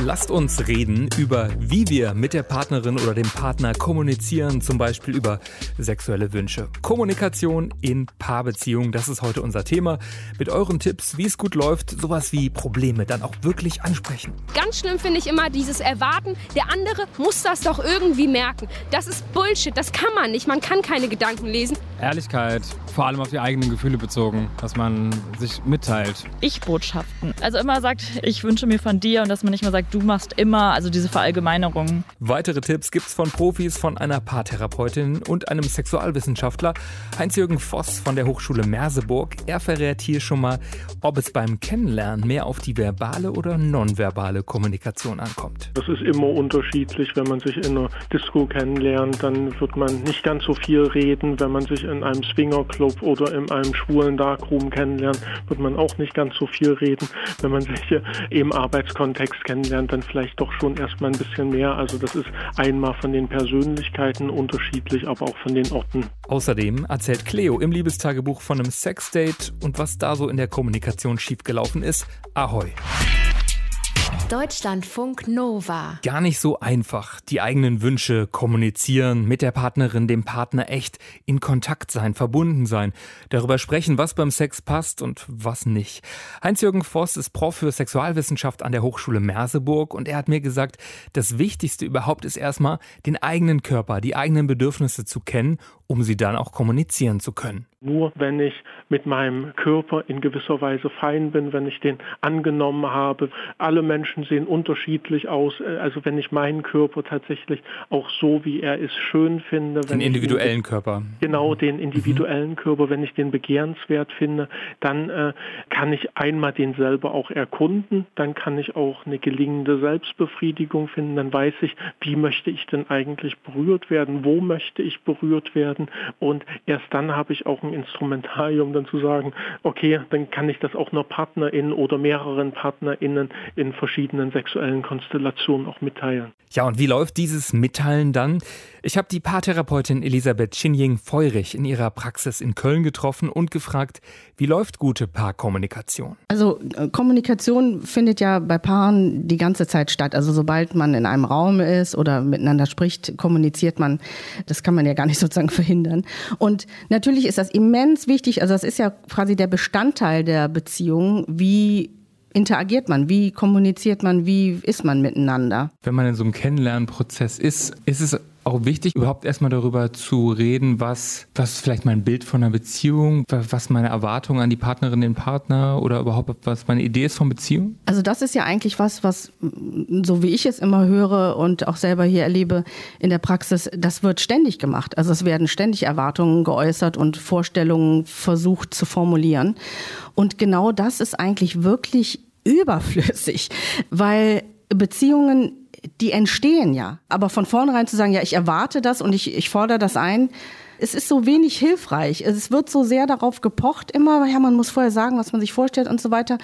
Lasst uns reden über, wie wir mit der Partnerin oder dem Partner kommunizieren, zum Beispiel über sexuelle Wünsche. Kommunikation in Paarbeziehungen, das ist heute unser Thema. Mit euren Tipps, wie es gut läuft, sowas wie Probleme dann auch wirklich ansprechen. Ganz schlimm finde ich immer dieses Erwarten, der andere muss das doch irgendwie merken. Das ist Bullshit, das kann man nicht, man kann keine Gedanken lesen. Ehrlichkeit, vor allem auf die eigenen Gefühle bezogen, dass man sich mitteilt. Ich-Botschaften. Also immer sagt, ich wünsche mir von dir und dass man nicht mehr sagt, du machst immer, also diese Verallgemeinerung. Weitere Tipps gibt's von Profis, von einer Paartherapeutin und einem Sexualwissenschaftler. Heinz-Jürgen Voss von der Hochschule Merseburg. Er verrät hier schon mal, ob es beim Kennenlernen mehr auf die verbale oder nonverbale Kommunikation ankommt. Das ist immer unterschiedlich. Wenn man sich in einer Disco kennenlernt, dann wird man nicht ganz so viel reden. Wenn man sich in einem Swingerclub oder in einem schwulen Darkroom kennenlernt, wird man auch nicht ganz so viel reden. Wenn man sich im Arbeitskontext kennenlernt, lernt dann vielleicht doch schon erstmal ein bisschen mehr. Also das ist einmal von den Persönlichkeiten unterschiedlich, aber auch von den Orten. Außerdem erzählt Cleo im Liebestagebuch von einem Sexdate und was da so in der Kommunikation schiefgelaufen ist. Ahoi! Deutschlandfunk Nova. Gar nicht so einfach. Die eigenen Wünsche kommunizieren, mit der Partnerin, dem Partner echt in Kontakt sein, verbunden sein, darüber sprechen, was beim Sex passt und was nicht. Heinz-Jürgen Voss ist Prof für Sexualwissenschaft an der Hochschule Merseburg und er hat mir gesagt, das Wichtigste überhaupt ist erstmal, den eigenen Körper, die eigenen Bedürfnisse zu kennen, um sie dann auch kommunizieren zu können. Nur wenn ich mit meinem Körper in gewisser Weise fein bin, wenn ich den angenommen habe. Alle Menschen sehen unterschiedlich aus. Also wenn ich meinen Körper tatsächlich auch so, wie er ist, schön finde. Den individuellen ihn, Körper. Genau, den mhm. individuellen mhm. Körper. Wenn ich den begehrenswert finde, dann äh, kann ich einmal den selber auch erkunden. Dann kann ich auch eine gelingende Selbstbefriedigung finden. Dann weiß ich, wie möchte ich denn eigentlich berührt werden? Wo möchte ich berührt werden? Und erst dann habe ich auch ein Instrumentarium, dann zu sagen, okay, dann kann ich das auch nur PartnerInnen oder mehreren PartnerInnen in verschiedenen sexuellen Konstellationen auch mitteilen. Ja, und wie läuft dieses Mitteilen dann? Ich habe die Paartherapeutin Elisabeth Chinjing-Feurig in ihrer Praxis in Köln getroffen und gefragt, wie läuft gute Paarkommunikation? Also äh, Kommunikation findet ja bei Paaren die ganze Zeit statt. Also sobald man in einem Raum ist oder miteinander spricht, kommuniziert man. Das kann man ja gar nicht sozusagen verhindern. Und natürlich ist das immens wichtig. Also das ist ja quasi der Bestandteil der Beziehung. Wie interagiert man? Wie kommuniziert man? Wie ist man miteinander? Wenn man in so einem Kennenlernprozess ist, ist es auch wichtig, überhaupt erstmal darüber zu reden, was, was ist vielleicht mein Bild von einer Beziehung, was meine Erwartungen an die Partnerin, den Partner oder überhaupt was meine Idee ist von Beziehung? Also das ist ja eigentlich was, was, so wie ich es immer höre und auch selber hier erlebe in der Praxis, das wird ständig gemacht. Also es werden ständig Erwartungen geäußert und Vorstellungen versucht zu formulieren. Und genau das ist eigentlich wirklich überflüssig, weil Beziehungen die entstehen ja. Aber von vornherein zu sagen, ja, ich erwarte das und ich, ich fordere das ein, es ist so wenig hilfreich. Es wird so sehr darauf gepocht immer, ja, man muss vorher sagen, was man sich vorstellt und so weiter.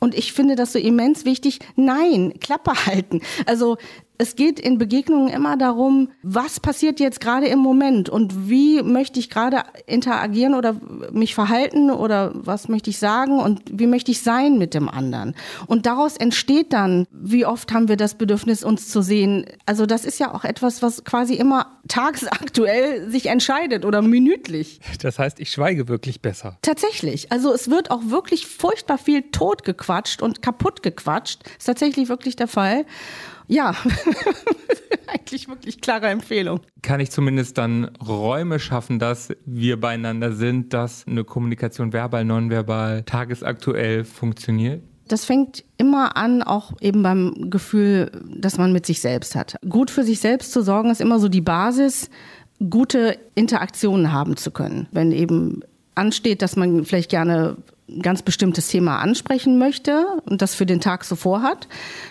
Und ich finde das so immens wichtig. Nein, Klappe halten. Also es geht in Begegnungen immer darum, was passiert jetzt gerade im Moment und wie möchte ich gerade interagieren oder mich verhalten oder was möchte ich sagen und wie möchte ich sein mit dem anderen. Und daraus entsteht dann, wie oft haben wir das Bedürfnis, uns zu sehen. Also das ist ja auch etwas, was quasi immer tagsaktuell sich entscheidet oder minütlich. Das heißt, ich schweige wirklich besser. Tatsächlich. Also es wird auch wirklich furchtbar viel totgequatscht und kaputt gequatscht. Ist tatsächlich wirklich der Fall. Ja, eigentlich wirklich klare Empfehlung. Kann ich zumindest dann Räume schaffen, dass wir beieinander sind, dass eine Kommunikation verbal, nonverbal, tagesaktuell funktioniert? Das fängt immer an, auch eben beim Gefühl, dass man mit sich selbst hat. Gut für sich selbst zu sorgen, ist immer so die Basis, gute Interaktionen haben zu können. Wenn eben ansteht, dass man vielleicht gerne ganz bestimmtes Thema ansprechen möchte und das für den Tag so vorhat,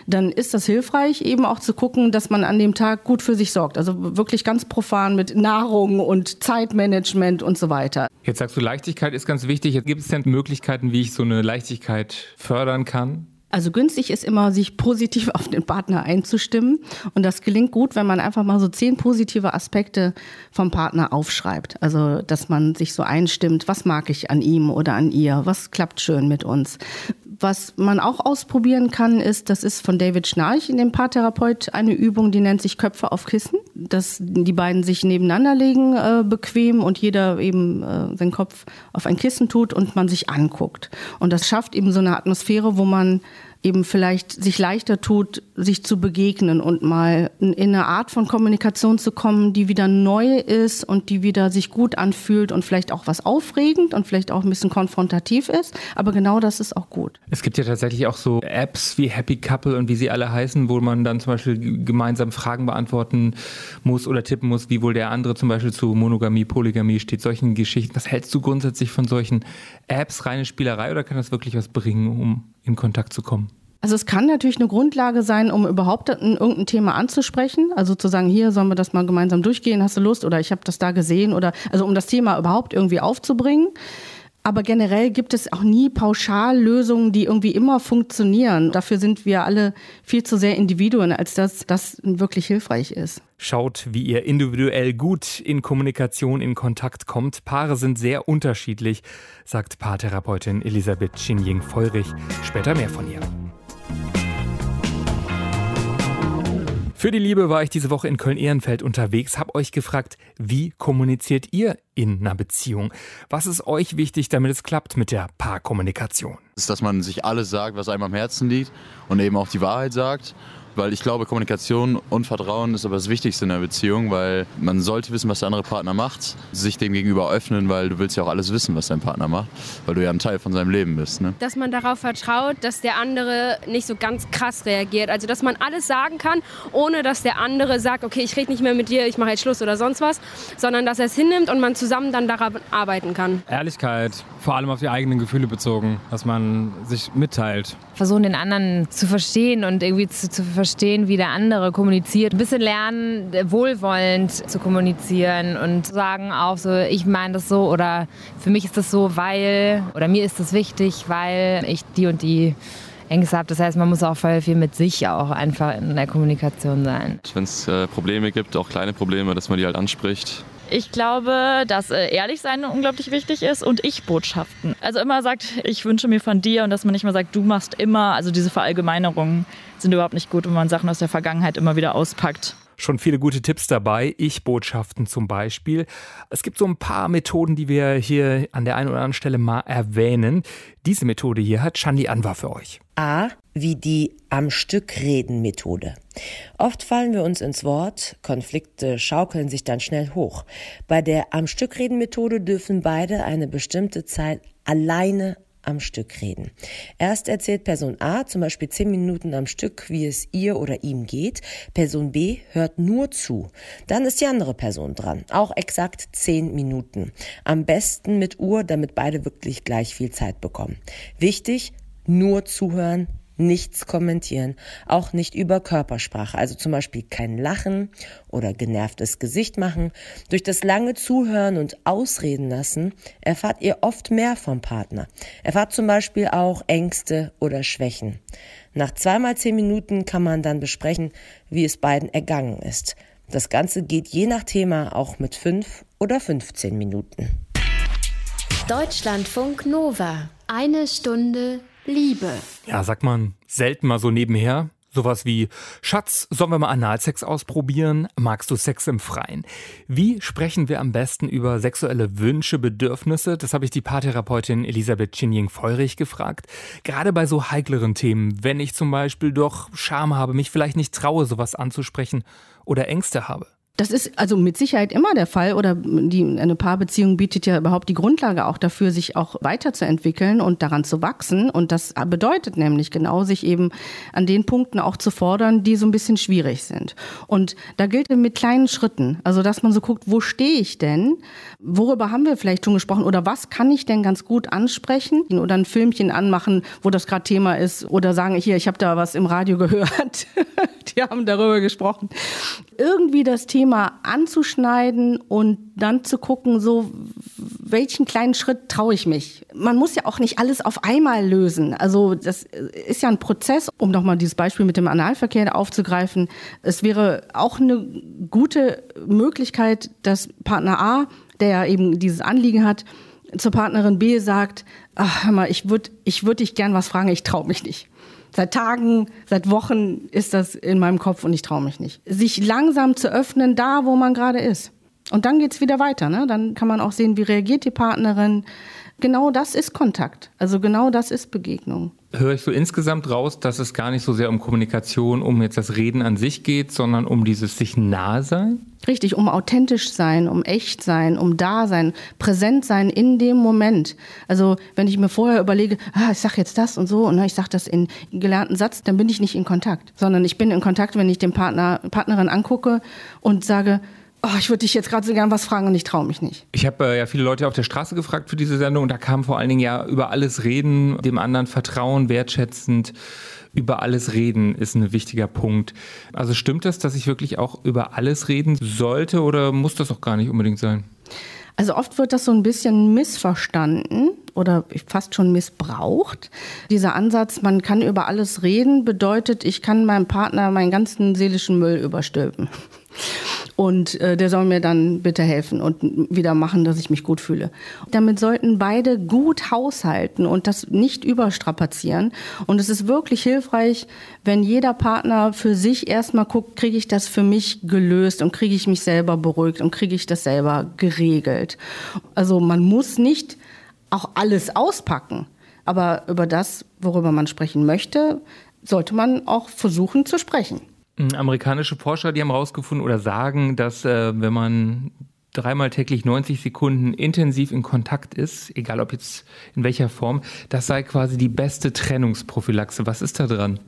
dann ist das hilfreich, eben auch zu gucken, dass man an dem Tag gut für sich sorgt. Also wirklich ganz profan mit Nahrung und Zeitmanagement und so weiter. Jetzt sagst du, Leichtigkeit ist ganz wichtig. Jetzt gibt es denn Möglichkeiten, wie ich so eine Leichtigkeit fördern kann? Also günstig ist immer, sich positiv auf den Partner einzustimmen. Und das gelingt gut, wenn man einfach mal so zehn positive Aspekte vom Partner aufschreibt. Also, dass man sich so einstimmt, was mag ich an ihm oder an ihr, was klappt schön mit uns. Was man auch ausprobieren kann, ist, das ist von David Schnarch in dem Paartherapeut eine Übung, die nennt sich Köpfe auf Kissen. Dass die beiden sich nebeneinander legen, äh, bequem und jeder eben äh, seinen Kopf auf ein Kissen tut und man sich anguckt. Und das schafft eben so eine Atmosphäre, wo man eben vielleicht sich leichter tut, sich zu begegnen und mal in eine Art von Kommunikation zu kommen, die wieder neu ist und die wieder sich gut anfühlt und vielleicht auch was aufregend und vielleicht auch ein bisschen konfrontativ ist. Aber genau das ist auch gut. Es gibt ja tatsächlich auch so Apps wie Happy Couple und wie sie alle heißen, wo man dann zum Beispiel gemeinsam Fragen beantworten muss oder tippen muss, wie wohl der andere zum Beispiel zu Monogamie, Polygamie steht, solchen Geschichten. Was hältst du grundsätzlich von solchen Apps? Reine Spielerei oder kann das wirklich was bringen, um in Kontakt zu kommen? Also es kann natürlich eine Grundlage sein, um überhaupt ein, irgendein Thema anzusprechen. Also zu sagen, hier sollen wir das mal gemeinsam durchgehen, hast du Lust oder ich habe das da gesehen oder also um das Thema überhaupt irgendwie aufzubringen. Aber generell gibt es auch nie Pauschallösungen, die irgendwie immer funktionieren. Dafür sind wir alle viel zu sehr Individuen, als dass das wirklich hilfreich ist. Schaut, wie ihr individuell gut in Kommunikation in Kontakt kommt. Paare sind sehr unterschiedlich, sagt Paartherapeutin Elisabeth Chinjing-Feurich. Später mehr von ihr. Für die Liebe war ich diese Woche in Köln-Ehrenfeld unterwegs, habe euch gefragt, wie kommuniziert ihr in einer Beziehung? Was ist euch wichtig, damit es klappt mit der Paarkommunikation? Ist, dass man sich alles sagt, was einem am Herzen liegt und eben auch die Wahrheit sagt weil ich glaube, Kommunikation und Vertrauen ist aber das Wichtigste in einer Beziehung, weil man sollte wissen, was der andere Partner macht, sich dem gegenüber öffnen, weil du willst ja auch alles wissen, was dein Partner macht, weil du ja ein Teil von seinem Leben bist. Ne? Dass man darauf vertraut, dass der andere nicht so ganz krass reagiert. Also, dass man alles sagen kann, ohne dass der andere sagt, okay, ich rede nicht mehr mit dir, ich mache jetzt Schluss oder sonst was, sondern dass er es hinnimmt und man zusammen dann daran arbeiten kann. Ehrlichkeit, vor allem auf die eigenen Gefühle bezogen, dass man sich mitteilt. Versuchen, den anderen zu verstehen und irgendwie zu, zu verstehen, verstehen, wie der andere kommuniziert. Ein bisschen lernen, wohlwollend zu kommunizieren und sagen auch so, ich meine das so oder für mich ist das so, weil oder mir ist das wichtig, weil ich die und die Ängste habe. Das heißt, man muss auch voll viel mit sich auch einfach in der Kommunikation sein. Wenn es äh, Probleme gibt, auch kleine Probleme, dass man die halt anspricht ich glaube, dass äh, ehrlich sein unglaublich wichtig ist und Ich-Botschaften. Also immer sagt, ich wünsche mir von dir und dass man nicht mehr sagt, du machst immer. Also diese Verallgemeinerungen sind überhaupt nicht gut, wenn man Sachen aus der Vergangenheit immer wieder auspackt schon viele gute Tipps dabei. Ich-Botschaften zum Beispiel. Es gibt so ein paar Methoden, die wir hier an der einen oder anderen Stelle mal erwähnen. Diese Methode hier hat Shandi Anwar für euch. A wie die am Stück reden Methode. Oft fallen wir uns ins Wort, Konflikte schaukeln sich dann schnell hoch. Bei der am Stück reden Methode dürfen beide eine bestimmte Zeit alleine am Stück reden. Erst erzählt Person A zum Beispiel zehn Minuten am Stück, wie es ihr oder ihm geht. Person B hört nur zu. Dann ist die andere Person dran. Auch exakt zehn Minuten. Am besten mit Uhr, damit beide wirklich gleich viel Zeit bekommen. Wichtig, nur zuhören, nichts kommentieren, auch nicht über Körpersprache, also zum Beispiel kein Lachen oder genervtes Gesicht machen. Durch das lange Zuhören und Ausreden lassen erfahrt ihr oft mehr vom Partner. Erfahrt zum Beispiel auch Ängste oder Schwächen. Nach zweimal zehn Minuten kann man dann besprechen, wie es beiden ergangen ist. Das Ganze geht je nach Thema auch mit fünf oder 15 Minuten. Deutschlandfunk Nova. Eine Stunde Liebe. Ja, sagt man selten mal so nebenher. Sowas wie, Schatz, sollen wir mal Analsex ausprobieren? Magst du Sex im Freien? Wie sprechen wir am besten über sexuelle Wünsche, Bedürfnisse? Das habe ich die Paartherapeutin Elisabeth Chinjing-Feurich gefragt. Gerade bei so heikleren Themen, wenn ich zum Beispiel doch Scham habe, mich vielleicht nicht traue, sowas anzusprechen oder Ängste habe. Das ist also mit Sicherheit immer der Fall oder die, eine Paarbeziehung bietet ja überhaupt die Grundlage auch dafür, sich auch weiterzuentwickeln und daran zu wachsen. Und das bedeutet nämlich genau, sich eben an den Punkten auch zu fordern, die so ein bisschen schwierig sind. Und da gilt mit kleinen Schritten, also dass man so guckt, wo stehe ich denn? Worüber haben wir vielleicht schon gesprochen oder was kann ich denn ganz gut ansprechen? Oder ein Filmchen anmachen, wo das gerade Thema ist oder sagen, hier, ich habe da was im Radio gehört. die haben darüber gesprochen. Irgendwie das Thema anzuschneiden und dann zu gucken, so welchen kleinen Schritt traue ich mich? Man muss ja auch nicht alles auf einmal lösen. Also das ist ja ein Prozess, um nochmal dieses Beispiel mit dem Analverkehr aufzugreifen. Es wäre auch eine gute Möglichkeit, dass Partner A, der ja eben dieses Anliegen hat, zur Partnerin B sagt, ach, hör mal, ich würde ich würd dich gern was fragen, ich traue mich nicht. Seit Tagen, seit Wochen ist das in meinem Kopf und ich traue mich nicht. Sich langsam zu öffnen, da wo man gerade ist. Und dann geht es wieder weiter. Ne? Dann kann man auch sehen, wie reagiert die Partnerin. Genau das ist Kontakt. Also genau das ist Begegnung. Höre ich so insgesamt raus, dass es gar nicht so sehr um Kommunikation, um jetzt das Reden an sich geht, sondern um dieses sich nahe sein? Richtig, um authentisch sein, um echt sein, um da sein, präsent sein in dem Moment. Also wenn ich mir vorher überlege, ah, ich sage jetzt das und so und ich sage das in gelernten Satz, dann bin ich nicht in Kontakt, sondern ich bin in Kontakt, wenn ich den Partner, Partnerin angucke und sage, Oh, ich würde dich jetzt gerade so gern was fragen und ich traue mich nicht. Ich habe äh, ja viele Leute auf der Straße gefragt für diese Sendung und da kam vor allen Dingen ja über alles reden, dem anderen vertrauen, wertschätzend. Über alles reden ist ein wichtiger Punkt. Also stimmt das, dass ich wirklich auch über alles reden sollte oder muss das auch gar nicht unbedingt sein? Also oft wird das so ein bisschen missverstanden oder fast schon missbraucht. Dieser Ansatz, man kann über alles reden, bedeutet, ich kann meinem Partner meinen ganzen seelischen Müll überstülpen. Und äh, der soll mir dann bitte helfen und wieder machen, dass ich mich gut fühle. Damit sollten beide gut haushalten und das nicht überstrapazieren. Und es ist wirklich hilfreich, wenn jeder Partner für sich erstmal guckt, kriege ich das für mich gelöst und kriege ich mich selber beruhigt und kriege ich das selber geregelt. Also man muss nicht auch alles auspacken. Aber über das, worüber man sprechen möchte, sollte man auch versuchen zu sprechen. Hm, amerikanische Forscher, die haben herausgefunden oder sagen, dass äh, wenn man dreimal täglich 90 Sekunden intensiv in Kontakt ist, egal ob jetzt in welcher Form, das sei quasi die beste Trennungsprophylaxe. Was ist da dran?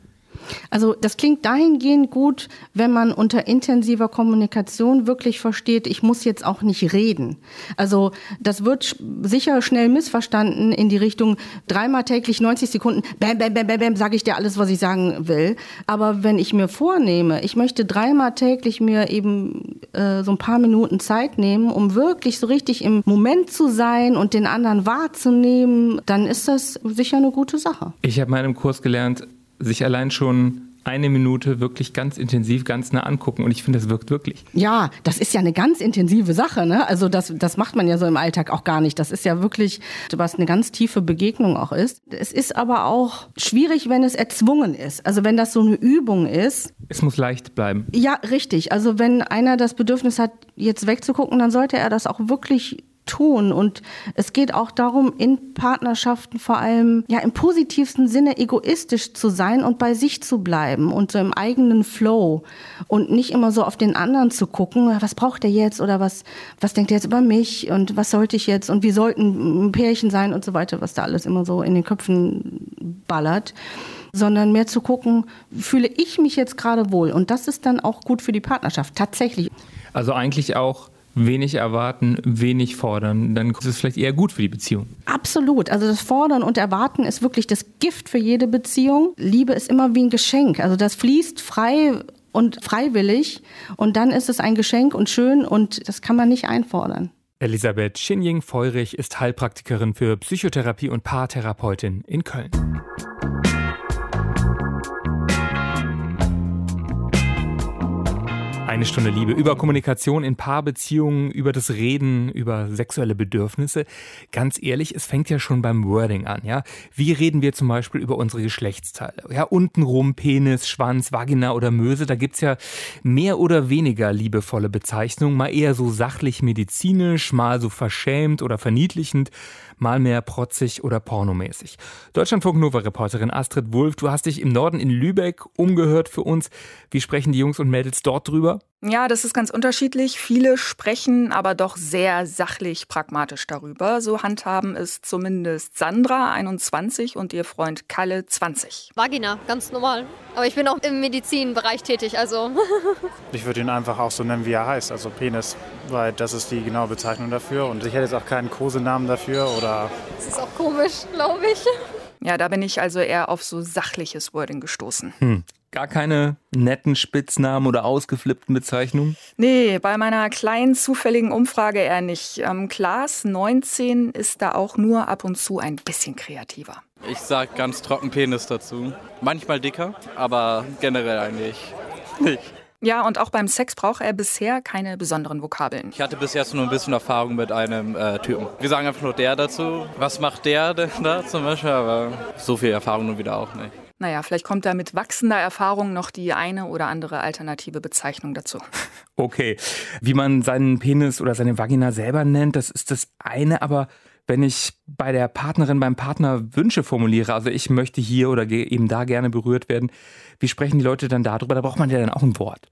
Also das klingt dahingehend gut, wenn man unter intensiver Kommunikation wirklich versteht, ich muss jetzt auch nicht reden. Also das wird sicher schnell missverstanden in die Richtung dreimal täglich 90 Sekunden, bam, bam, bam, bam, bam, sage ich dir alles, was ich sagen will. Aber wenn ich mir vornehme, ich möchte dreimal täglich mir eben äh, so ein paar Minuten Zeit nehmen, um wirklich so richtig im Moment zu sein und den anderen wahrzunehmen, dann ist das sicher eine gute Sache. Ich habe mal in einem Kurs gelernt, sich allein schon eine Minute wirklich ganz intensiv, ganz nah angucken und ich finde, das wirkt wirklich. Ja, das ist ja eine ganz intensive Sache. Ne? Also das, das macht man ja so im Alltag auch gar nicht. Das ist ja wirklich, was eine ganz tiefe Begegnung auch ist. Es ist aber auch schwierig, wenn es erzwungen ist. Also wenn das so eine Übung ist. Es muss leicht bleiben. Ja, richtig. Also wenn einer das Bedürfnis hat, jetzt wegzugucken, dann sollte er das auch wirklich tun. Und es geht auch darum, in Partnerschaften vor allem ja im positivsten Sinne egoistisch zu sein und bei sich zu bleiben und so im eigenen Flow und nicht immer so auf den anderen zu gucken, was braucht er jetzt oder was, was denkt er jetzt über mich und was sollte ich jetzt und wie sollten ein Pärchen sein und so weiter, was da alles immer so in den Köpfen ballert sondern mehr zu gucken, fühle ich mich jetzt gerade wohl. Und das ist dann auch gut für die Partnerschaft, tatsächlich. Also eigentlich auch wenig erwarten, wenig fordern, dann ist es vielleicht eher gut für die Beziehung. Absolut. Also das Fordern und Erwarten ist wirklich das Gift für jede Beziehung. Liebe ist immer wie ein Geschenk. Also das fließt frei und freiwillig und dann ist es ein Geschenk und schön und das kann man nicht einfordern. Elisabeth Schinjing-Feurich ist Heilpraktikerin für Psychotherapie und Paartherapeutin in Köln. Eine Stunde Liebe über Kommunikation in Paarbeziehungen, über das Reden, über sexuelle Bedürfnisse. Ganz ehrlich, es fängt ja schon beim Wording an, ja. Wie reden wir zum Beispiel über unsere Geschlechtsteile? Ja, untenrum Penis, Schwanz, Vagina oder Möse, da gibt's ja mehr oder weniger liebevolle Bezeichnungen, mal eher so sachlich medizinisch, mal so verschämt oder verniedlichend mal mehr protzig oder pornomäßig. Deutschlandfunk Nova-Reporterin Astrid Wulff, du hast dich im Norden in Lübeck umgehört für uns. Wie sprechen die Jungs und Mädels dort drüber? Ja, das ist ganz unterschiedlich. Viele sprechen aber doch sehr sachlich pragmatisch darüber. So handhaben es zumindest Sandra, 21, und ihr Freund Kalle, 20. Vagina, ganz normal. Aber ich bin auch im Medizinbereich tätig, also. ich würde ihn einfach auch so nennen, wie er heißt, also Penis, weil das ist die genaue Bezeichnung dafür. Und ich hätte jetzt auch keinen Kosenamen dafür oder. Das ist auch komisch, glaube ich. Ja, da bin ich also eher auf so sachliches Wording gestoßen. Hm. Gar keine netten Spitznamen oder ausgeflippten Bezeichnungen? Nee, bei meiner kleinen zufälligen Umfrage eher nicht. Ähm, Klaas 19 ist da auch nur ab und zu ein bisschen kreativer. Ich sag ganz trocken Penis dazu. Manchmal dicker, aber generell eigentlich nicht. Ja, und auch beim Sex braucht er bisher keine besonderen Vokabeln. Ich hatte bis jetzt nur ein bisschen Erfahrung mit einem äh, Typen. Wir sagen einfach nur der dazu. Was macht der denn da zum Beispiel? Aber so viel Erfahrung nun wieder auch nicht. Naja, vielleicht kommt da mit wachsender Erfahrung noch die eine oder andere alternative Bezeichnung dazu. Okay, wie man seinen Penis oder seine Vagina selber nennt, das ist das eine, aber wenn ich bei der Partnerin, beim Partner Wünsche formuliere, also ich möchte hier oder eben da gerne berührt werden, wie sprechen die Leute dann darüber? Da braucht man ja dann auch ein Wort.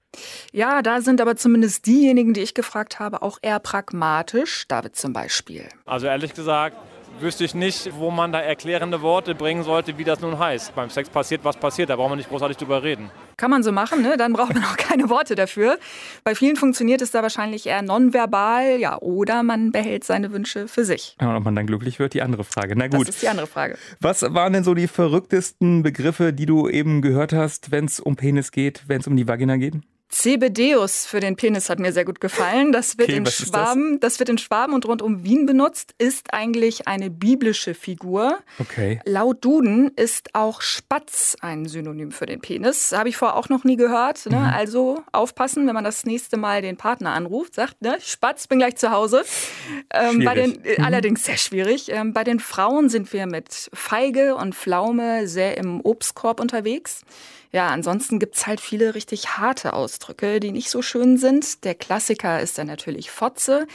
Ja, da sind aber zumindest diejenigen, die ich gefragt habe, auch eher pragmatisch. David zum Beispiel. Also ehrlich gesagt, wüsste ich nicht, wo man da erklärende Worte bringen sollte, wie das nun heißt. Beim Sex passiert, was passiert, da braucht man nicht großartig drüber reden. Kann man so machen, ne? dann braucht man auch keine Worte dafür. Bei vielen funktioniert es da wahrscheinlich eher nonverbal, ja, oder man behält seine Wünsche für sich. Ja, und ob man dann glücklich wird, die andere Frage. Na gut. Das ist die andere Frage. Was waren denn so die verrücktesten Begriffe, die du eben gehört hast, wenn es um Penis geht, wenn es um die Vagina geht? Cebedeus für den Penis hat mir sehr gut gefallen. Das wird, okay, in Schwaben, das? das? wird in Schwaben und rund um Wien benutzt, ist eigentlich eine biblische Figur. Okay. Laut Duden ist auch Spatz ein Synonym für den Penis. Habe ich vorher auch noch nie gehört. Ne? Mhm. Also aufpassen, wenn man das nächste Mal den Partner anruft, sagt, ne, Spatz, bin gleich zu Hause. Ähm, bei den, mhm. Allerdings sehr schwierig. Ähm, bei den Frauen sind wir mit Feige und Pflaume sehr im Obstkorb unterwegs. Ja, ansonsten gibt's halt viele richtig harte Ausdrücke, die nicht so schön sind. Der Klassiker ist dann natürlich Fotze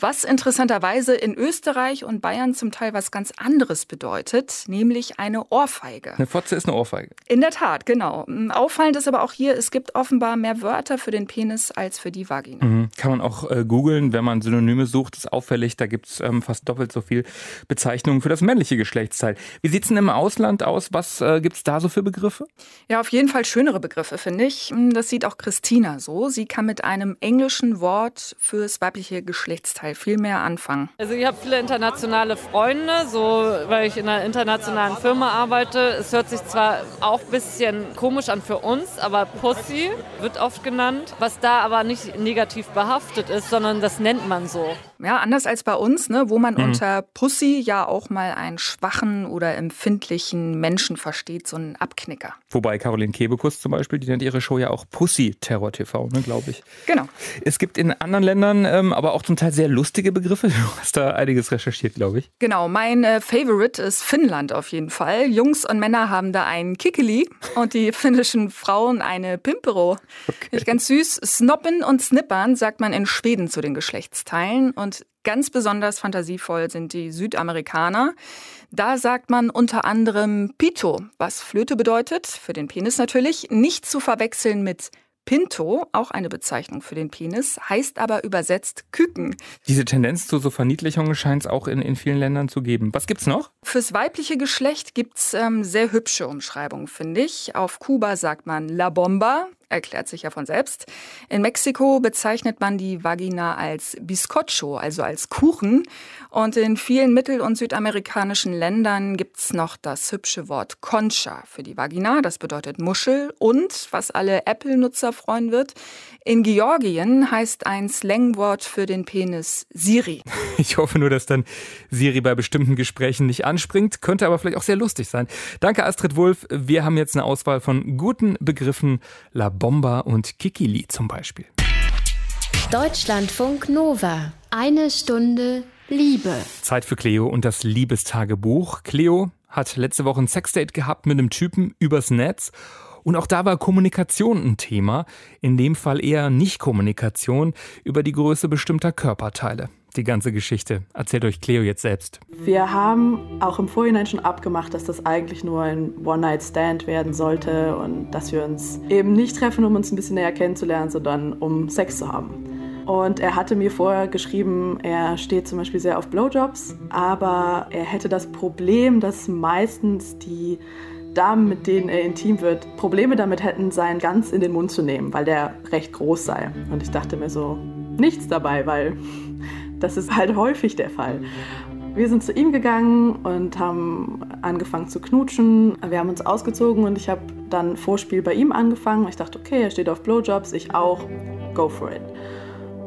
was interessanterweise in Österreich und Bayern zum Teil was ganz anderes bedeutet, nämlich eine Ohrfeige. Eine Fotze ist eine Ohrfeige. In der Tat, genau. Auffallend ist aber auch hier, es gibt offenbar mehr Wörter für den Penis als für die Vagina. Mhm. Kann man auch äh, googeln, wenn man Synonyme sucht, ist auffällig, da gibt es ähm, fast doppelt so viel Bezeichnungen für das männliche Geschlechtsteil. Wie sieht es denn im Ausland aus? Was äh, gibt es da so für Begriffe? Ja, auf jeden Fall schönere Begriffe, finde ich. Das sieht auch Christina so. Sie kann mit einem englischen Wort fürs weibliche Geschlechtsteil Teil viel mehr anfangen. Also ich habe viele internationale Freunde, so weil ich in einer internationalen Firma arbeite. Es hört sich zwar auch ein bisschen komisch an für uns, aber Pussy wird oft genannt, was da aber nicht negativ behaftet ist, sondern das nennt man so. Ja, anders als bei uns, ne, wo man mhm. unter Pussy ja auch mal einen schwachen oder empfindlichen Menschen versteht, so einen Abknicker. Wobei Caroline Kebekus zum Beispiel, die nennt ihre Show ja auch Pussy Terror TV, ne, glaube ich. Genau. Es gibt in anderen Ländern ähm, aber auch zum Teil sehr lustige Begriffe. Du hast da einiges recherchiert, glaube ich. Genau, mein äh, Favorite ist Finnland auf jeden Fall. Jungs und Männer haben da einen Kikeli und die finnischen Frauen eine Pimpero. Okay. Ganz süß. Snoppen und Snippern sagt man in Schweden zu den Geschlechtsteilen und ganz besonders fantasievoll sind die Südamerikaner. Da sagt man unter anderem Pito, was Flöte bedeutet, für den Penis natürlich, nicht zu verwechseln mit Pinto, auch eine Bezeichnung für den Penis, heißt aber übersetzt Küken. Diese Tendenz zu so Verniedlichungen scheint es auch in, in vielen Ländern zu geben. Was gibt's noch? Fürs weibliche Geschlecht gibt's ähm, sehr hübsche Umschreibungen, finde ich. Auf Kuba sagt man La Bomba, erklärt sich ja von selbst. In Mexiko bezeichnet man die Vagina als Bizcocho, also als Kuchen. Und in vielen mittel- und südamerikanischen Ländern gibt's noch das hübsche Wort Concha für die Vagina. Das bedeutet Muschel. Und, was alle Apple-Nutzer freuen wird, in Georgien heißt ein Slangwort für den Penis Siri. Ich hoffe nur, dass dann Siri bei bestimmten Gesprächen nicht anspringt. Könnte aber vielleicht auch sehr lustig sein. Danke, Astrid Wulff. Wir haben jetzt eine Auswahl von guten Begriffen. La Bomba und Kikili zum Beispiel. Deutschlandfunk Nova. Eine Stunde Liebe. Zeit für Cleo und das Liebestagebuch. Cleo hat letzte Woche ein Sexdate gehabt mit einem Typen übers Netz. Und auch da war Kommunikation ein Thema. In dem Fall eher Nicht-Kommunikation über die Größe bestimmter Körperteile die ganze Geschichte? Erzählt euch Cleo jetzt selbst. Wir haben auch im Vorhinein schon abgemacht, dass das eigentlich nur ein One-Night-Stand werden sollte und dass wir uns eben nicht treffen, um uns ein bisschen näher kennenzulernen, sondern um Sex zu haben. Und er hatte mir vorher geschrieben, er steht zum Beispiel sehr auf Blowjobs, aber er hätte das Problem, dass meistens die Damen, mit denen er intim wird, Probleme damit hätten, seinen ganz in den Mund zu nehmen, weil der recht groß sei. Und ich dachte mir so, nichts dabei, weil das ist halt häufig der Fall. Wir sind zu ihm gegangen und haben angefangen zu knutschen. Wir haben uns ausgezogen und ich habe dann Vorspiel bei ihm angefangen. Ich dachte, okay, er steht auf Blowjobs, ich auch, go for it.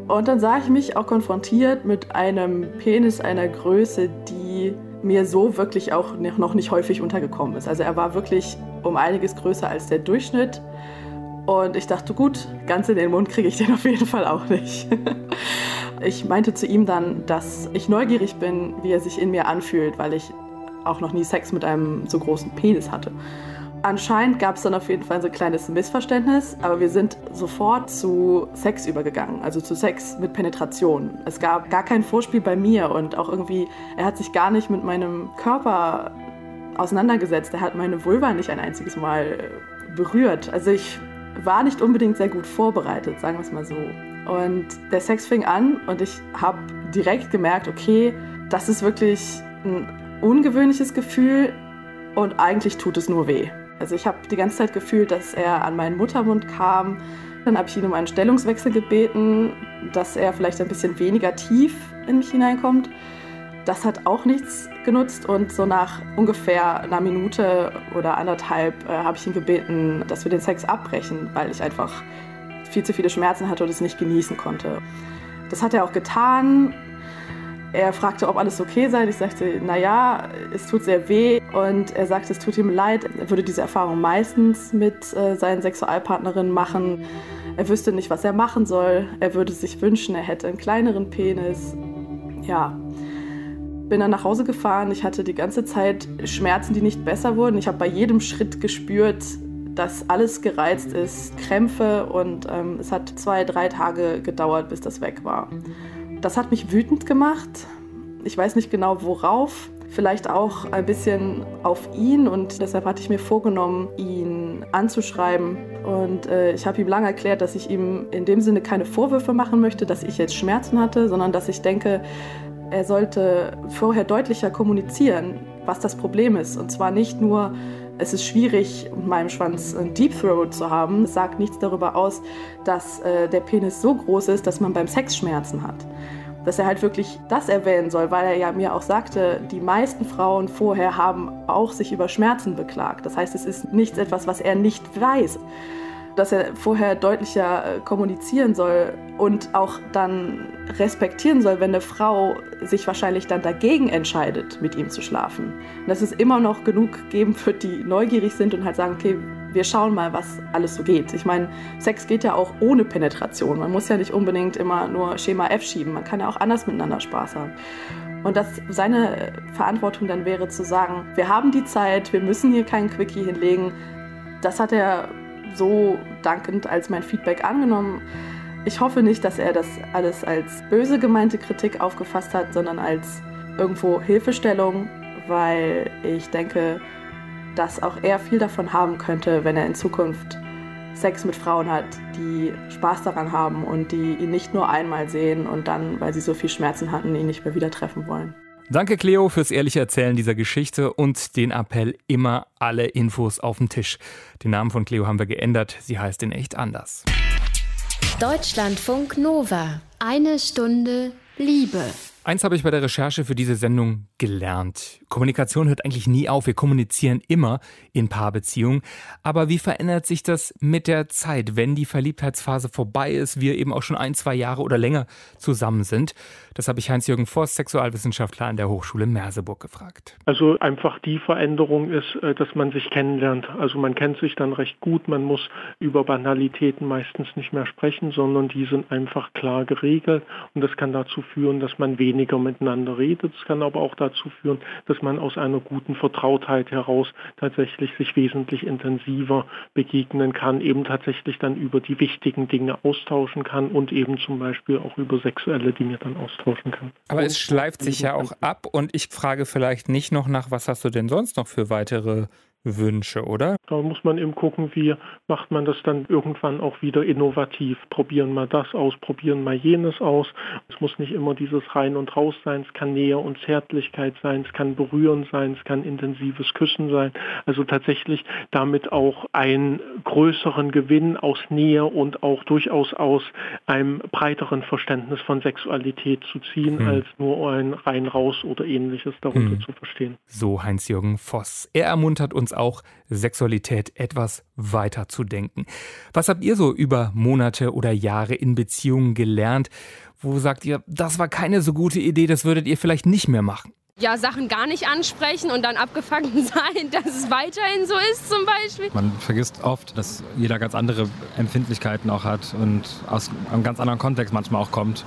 Und dann sah ich mich auch konfrontiert mit einem Penis einer Größe, die mir so wirklich auch noch nicht häufig untergekommen ist. Also er war wirklich um einiges größer als der Durchschnitt. Und ich dachte, gut, ganz in den Mund kriege ich den auf jeden Fall auch nicht. Ich meinte zu ihm dann, dass ich neugierig bin, wie er sich in mir anfühlt, weil ich auch noch nie Sex mit einem so großen Penis hatte. Anscheinend gab es dann auf jeden Fall so ein kleines Missverständnis, aber wir sind sofort zu Sex übergegangen, also zu Sex mit Penetration. Es gab gar kein Vorspiel bei mir und auch irgendwie, er hat sich gar nicht mit meinem Körper auseinandergesetzt. Er hat meine Vulva nicht ein einziges Mal berührt. Also ich war nicht unbedingt sehr gut vorbereitet, sagen wir es mal so. Und der Sex fing an und ich habe direkt gemerkt, okay, das ist wirklich ein ungewöhnliches Gefühl und eigentlich tut es nur weh. Also ich habe die ganze Zeit gefühlt, dass er an meinen Muttermund kam. Dann habe ich ihn um einen Stellungswechsel gebeten, dass er vielleicht ein bisschen weniger tief in mich hineinkommt. Das hat auch nichts genutzt und so nach ungefähr einer Minute oder anderthalb äh, habe ich ihn gebeten, dass wir den Sex abbrechen, weil ich einfach viel zu viele Schmerzen hatte und es nicht genießen konnte. Das hat er auch getan. Er fragte, ob alles okay sei. Ich sagte, naja, es tut sehr weh. Und er sagte, es tut ihm leid. Er würde diese Erfahrung meistens mit äh, seinen Sexualpartnerinnen machen. Er wüsste nicht, was er machen soll. Er würde sich wünschen, er hätte einen kleineren Penis. Ja, bin dann nach Hause gefahren. Ich hatte die ganze Zeit Schmerzen, die nicht besser wurden. Ich habe bei jedem Schritt gespürt, dass alles gereizt ist, Krämpfe und ähm, es hat zwei, drei Tage gedauert, bis das weg war. Das hat mich wütend gemacht. Ich weiß nicht genau worauf. Vielleicht auch ein bisschen auf ihn und deshalb hatte ich mir vorgenommen, ihn anzuschreiben. Und äh, ich habe ihm lange erklärt, dass ich ihm in dem Sinne keine Vorwürfe machen möchte, dass ich jetzt Schmerzen hatte, sondern dass ich denke, er sollte vorher deutlicher kommunizieren, was das Problem ist. Und zwar nicht nur, es ist schwierig, mit meinem Schwanz ein Deep Throat zu haben. Es sagt nichts darüber aus, dass äh, der Penis so groß ist, dass man beim Sex Schmerzen hat. Dass er halt wirklich das erwähnen soll, weil er ja mir auch sagte, die meisten Frauen vorher haben auch sich über Schmerzen beklagt. Das heißt, es ist nichts etwas, was er nicht weiß dass er vorher deutlicher äh, kommunizieren soll und auch dann respektieren soll, wenn eine Frau sich wahrscheinlich dann dagegen entscheidet, mit ihm zu schlafen. Und dass es immer noch genug geben wird, die neugierig sind und halt sagen, okay, wir schauen mal, was alles so geht. Ich meine, Sex geht ja auch ohne Penetration. Man muss ja nicht unbedingt immer nur Schema F schieben. Man kann ja auch anders miteinander Spaß haben. Und dass seine Verantwortung dann wäre zu sagen, wir haben die Zeit, wir müssen hier keinen Quickie hinlegen. Das hat er so dankend als mein Feedback angenommen. Ich hoffe nicht, dass er das alles als böse gemeinte Kritik aufgefasst hat, sondern als irgendwo Hilfestellung, weil ich denke, dass auch er viel davon haben könnte, wenn er in Zukunft Sex mit Frauen hat, die Spaß daran haben und die ihn nicht nur einmal sehen und dann, weil sie so viel Schmerzen hatten, ihn nicht mehr wieder treffen wollen. Danke, Cleo, fürs ehrliche Erzählen dieser Geschichte und den Appell, immer alle Infos auf den Tisch. Den Namen von Cleo haben wir geändert. Sie heißt in echt anders. Deutschlandfunk Nova. Eine Stunde Liebe. Eins habe ich bei der Recherche für diese Sendung gelernt. Kommunikation hört eigentlich nie auf. Wir kommunizieren immer in Paarbeziehungen. Aber wie verändert sich das mit der Zeit, wenn die Verliebtheitsphase vorbei ist, wir eben auch schon ein, zwei Jahre oder länger zusammen sind? Das habe ich Heinz-Jürgen Forst, Sexualwissenschaftler an der Hochschule Merseburg, gefragt. Also einfach die Veränderung ist, äh, dass man sich kennenlernt. Also man kennt sich dann recht gut. Man muss über Banalitäten meistens nicht mehr sprechen, sondern die sind einfach klar geregelt. Und das kann dazu führen, dass man weniger weniger miteinander redet. Es kann aber auch dazu führen, dass man aus einer guten Vertrautheit heraus tatsächlich sich wesentlich intensiver begegnen kann, eben tatsächlich dann über die wichtigen Dinge austauschen kann und eben zum Beispiel auch über sexuelle Dinge dann austauschen kann. Aber es schleift sich ja auch ab und ich frage vielleicht nicht noch nach, was hast du denn sonst noch für weitere Wünsche, oder? Da muss man eben gucken, wie macht man das dann irgendwann auch wieder innovativ. Probieren mal das aus, probieren mal jenes aus. Es muss nicht immer dieses Rein und Raus sein, es kann Nähe und Zärtlichkeit sein, es kann Berühren sein, es kann intensives Küssen sein. Also tatsächlich damit auch einen größeren Gewinn aus Nähe und auch durchaus aus einem breiteren Verständnis von Sexualität zu ziehen, hm. als nur ein Rein raus oder ähnliches darunter hm. zu verstehen. So Heinz-Jürgen Voss. Er ermuntert uns auch, Sexualität etwas weiter zu denken. Was habt ihr so über Monate oder Jahre in Beziehungen gelernt? Wo sagt ihr, das war keine so gute Idee, das würdet ihr vielleicht nicht mehr machen? Ja, Sachen gar nicht ansprechen und dann abgefangen sein, dass es weiterhin so ist zum Beispiel. Man vergisst oft, dass jeder ganz andere Empfindlichkeiten auch hat und aus einem ganz anderen Kontext manchmal auch kommt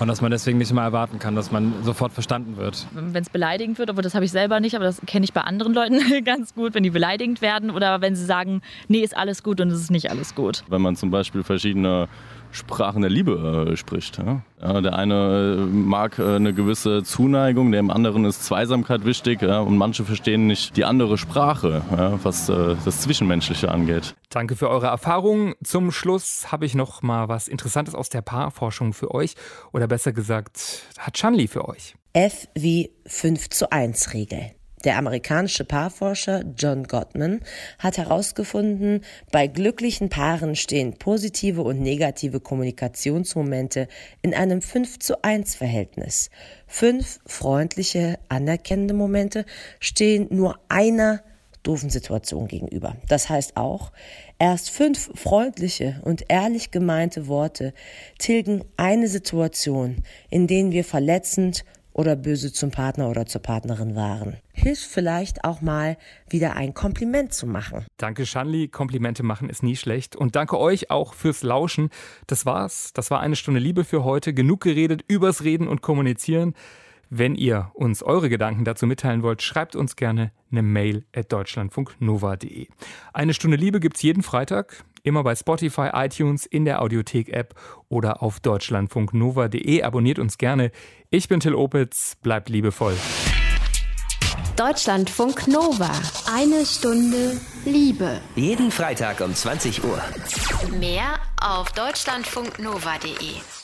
und dass man deswegen nicht immer erwarten kann, dass man sofort verstanden wird. Wenn es beleidigend wird, obwohl das habe ich selber nicht, aber das kenne ich bei anderen Leuten ganz gut, wenn die beleidigend werden oder wenn sie sagen, nee, ist alles gut und es ist nicht alles gut. Wenn man zum Beispiel verschiedene Sprachen der Liebe äh, spricht. Ja? Ja, der eine äh, mag äh, eine gewisse Zuneigung, dem anderen ist Zweisamkeit wichtig ja? und manche verstehen nicht die andere Sprache, was äh, das Zwischenmenschliche angeht. Danke für eure Erfahrungen. Zum Schluss habe ich noch mal was Interessantes aus der Paarforschung für euch oder besser gesagt hat Chanli für euch. F wie 5 zu 1 Regel. Der amerikanische Paarforscher John Gottman hat herausgefunden, bei glücklichen Paaren stehen positive und negative Kommunikationsmomente in einem 5 zu 1 Verhältnis. Fünf freundliche, anerkennende Momente stehen nur einer doofen Situation gegenüber. Das heißt auch, erst fünf freundliche und ehrlich gemeinte Worte tilgen eine Situation, in denen wir verletzend oder böse zum Partner oder zur Partnerin waren. Hilft vielleicht auch mal wieder ein Kompliment zu machen. Danke, Shanli. Komplimente machen ist nie schlecht. Und danke euch auch fürs Lauschen. Das war's. Das war eine Stunde Liebe für heute. Genug geredet übers Reden und Kommunizieren. Wenn ihr uns eure Gedanken dazu mitteilen wollt, schreibt uns gerne eine Mail at deutschlandfunknova.de. Eine Stunde Liebe gibt's jeden Freitag. Immer bei Spotify, iTunes, in der Audiothek-App oder auf deutschlandfunknova.de. Abonniert uns gerne. Ich bin Till Opitz. Bleibt liebevoll. Deutschlandfunk Nova. Eine Stunde Liebe. Jeden Freitag um 20 Uhr. Mehr auf deutschlandfunknova.de.